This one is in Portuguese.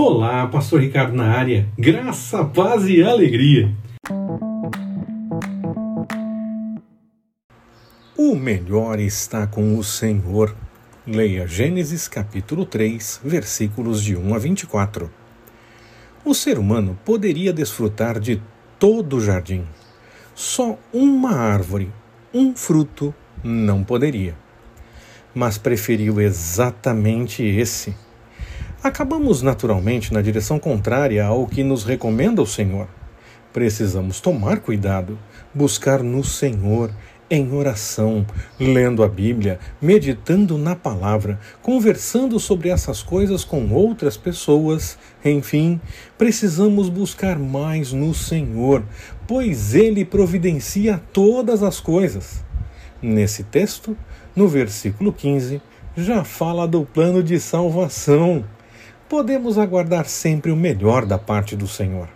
Olá, Pastor Ricardo na área. Graça, paz e alegria. O melhor está com o Senhor. Leia Gênesis capítulo 3, versículos de 1 a 24. O ser humano poderia desfrutar de todo o jardim. Só uma árvore, um fruto, não poderia. Mas preferiu exatamente esse acabamos naturalmente na direção contrária ao que nos recomenda o Senhor. Precisamos tomar cuidado, buscar no Senhor, em oração, lendo a Bíblia, meditando na palavra, conversando sobre essas coisas com outras pessoas, enfim, precisamos buscar mais no Senhor, pois Ele providencia todas as coisas. Nesse texto, no versículo 15, já fala do plano de salvação podemos aguardar sempre o melhor da parte do Senhor.